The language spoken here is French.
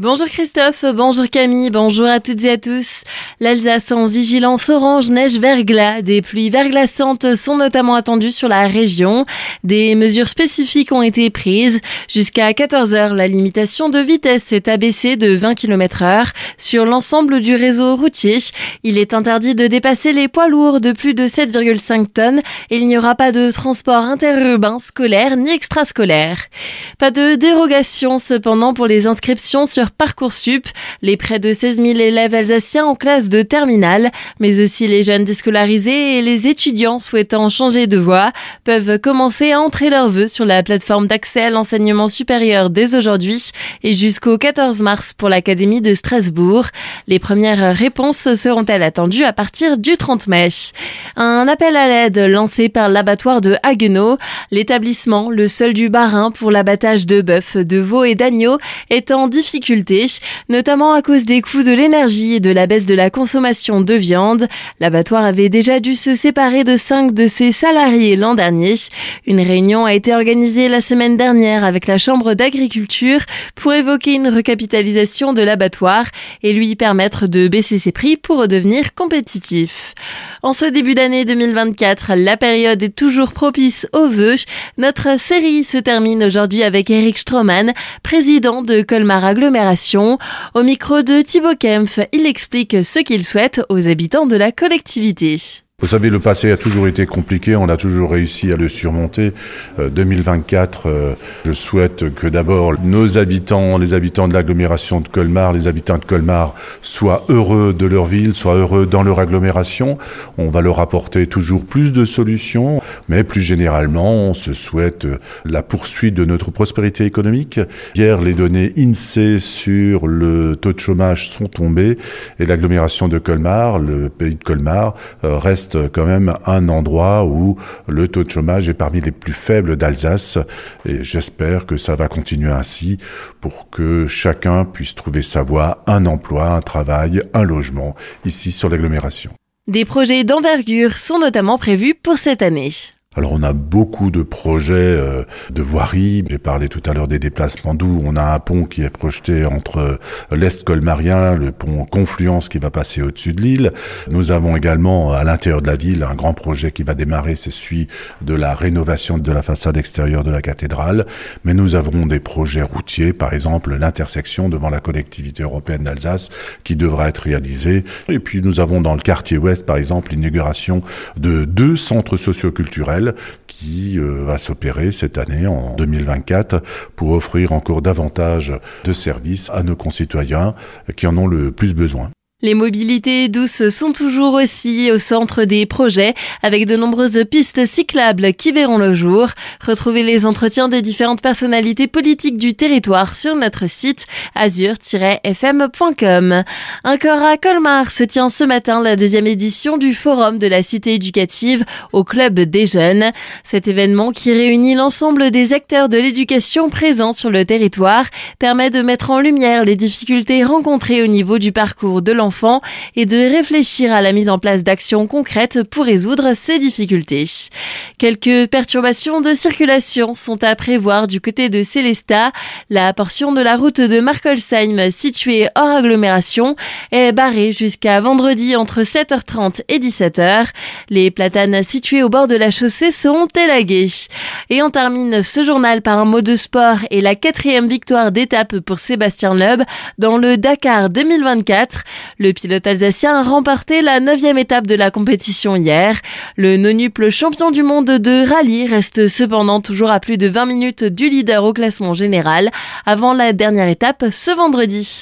Bonjour Christophe, bonjour Camille, bonjour à toutes et à tous. L'Alsace en vigilance orange neige verglas. Des pluies verglaçantes sont notamment attendues sur la région. Des mesures spécifiques ont été prises. Jusqu'à 14 heures, la limitation de vitesse est abaissée de 20 km heure sur l'ensemble du réseau routier. Il est interdit de dépasser les poids lourds de plus de 7,5 tonnes et il n'y aura pas de transport interurbain, scolaire ni extrascolaire. Pas de dérogation cependant pour les inscriptions sur Parcoursup, les près de 16 000 élèves alsaciens en classe de terminale, mais aussi les jeunes déscolarisés et les étudiants souhaitant changer de voie peuvent commencer à entrer leurs vœux sur la plateforme d'accès à l'enseignement supérieur dès aujourd'hui et jusqu'au 14 mars pour l'Académie de Strasbourg. Les premières réponses seront-elles attendues à partir du 30 mai? Un appel à l'aide lancé par l'abattoir de Haguenau, l'établissement, le seul du Barin pour l'abattage de bœuf, de veau et d'agneau, est en difficulté notamment à cause des coûts de l'énergie et de la baisse de la consommation de viande. L'abattoir avait déjà dû se séparer de cinq de ses salariés l'an dernier. Une réunion a été organisée la semaine dernière avec la Chambre d'agriculture pour évoquer une recapitalisation de l'abattoir et lui permettre de baisser ses prix pour redevenir compétitif. En ce début d'année 2024, la période est toujours propice aux vœux. Notre série se termine aujourd'hui avec Eric Stroman, président de Colmar Agglomération au micro de Thibaut Kempf, il explique ce qu'il souhaite aux habitants de la collectivité. Vous savez, le passé a toujours été compliqué, on a toujours réussi à le surmonter. 2024, euh, euh, je souhaite que d'abord nos habitants, les habitants de l'agglomération de Colmar, les habitants de Colmar soient heureux de leur ville, soient heureux dans leur agglomération. On va leur apporter toujours plus de solutions, mais plus généralement, on se souhaite la poursuite de notre prospérité économique. Hier, les données INSEE sur le taux de chômage sont tombées et l'agglomération de Colmar, le pays de Colmar, euh, quand même un endroit où le taux de chômage est parmi les plus faibles d'Alsace. Et j'espère que ça va continuer ainsi pour que chacun puisse trouver sa voie, un emploi, un travail, un logement ici sur l'agglomération. Des projets d'envergure sont notamment prévus pour cette année. Alors on a beaucoup de projets euh, de voirie. J'ai parlé tout à l'heure des déplacements doux. On a un pont qui est projeté entre euh, l'Est colmarien, le pont Confluence qui va passer au-dessus de l'île. Nous avons également à l'intérieur de la ville un grand projet qui va démarrer, c'est celui de la rénovation de la façade extérieure de la cathédrale. Mais nous avons des projets routiers, par exemple l'intersection devant la collectivité européenne d'Alsace qui devra être réalisée. Et puis nous avons dans le quartier ouest, par exemple, l'inauguration de deux centres socioculturels qui euh, va s'opérer cette année en 2024 pour offrir encore davantage de services à nos concitoyens qui en ont le plus besoin. Les mobilités douces sont toujours aussi au centre des projets, avec de nombreuses pistes cyclables qui verront le jour. Retrouvez les entretiens des différentes personnalités politiques du territoire sur notre site azur-fm.com. Encore à Colmar se tient ce matin la deuxième édition du Forum de la Cité éducative au Club des Jeunes. Cet événement qui réunit l'ensemble des acteurs de l'éducation présents sur le territoire permet de mettre en lumière les difficultés rencontrées au niveau du parcours de l'enfant et de réfléchir à la mise en place d'actions concrètes pour résoudre ces difficultés. Quelques perturbations de circulation sont à prévoir du côté de Célestat. La portion de la route de Markolsheim située hors agglomération est barrée jusqu'à vendredi entre 7h30 et 17h. Les platanes situées au bord de la chaussée seront élaguées. Et on termine ce journal par un mot de sport et la quatrième victoire d'étape pour Sébastien Loeb dans le Dakar 2024. Le pilote alsacien a remporté la neuvième étape de la compétition hier. Le nonuple champion du monde de rallye reste cependant toujours à plus de 20 minutes du leader au classement général avant la dernière étape ce vendredi.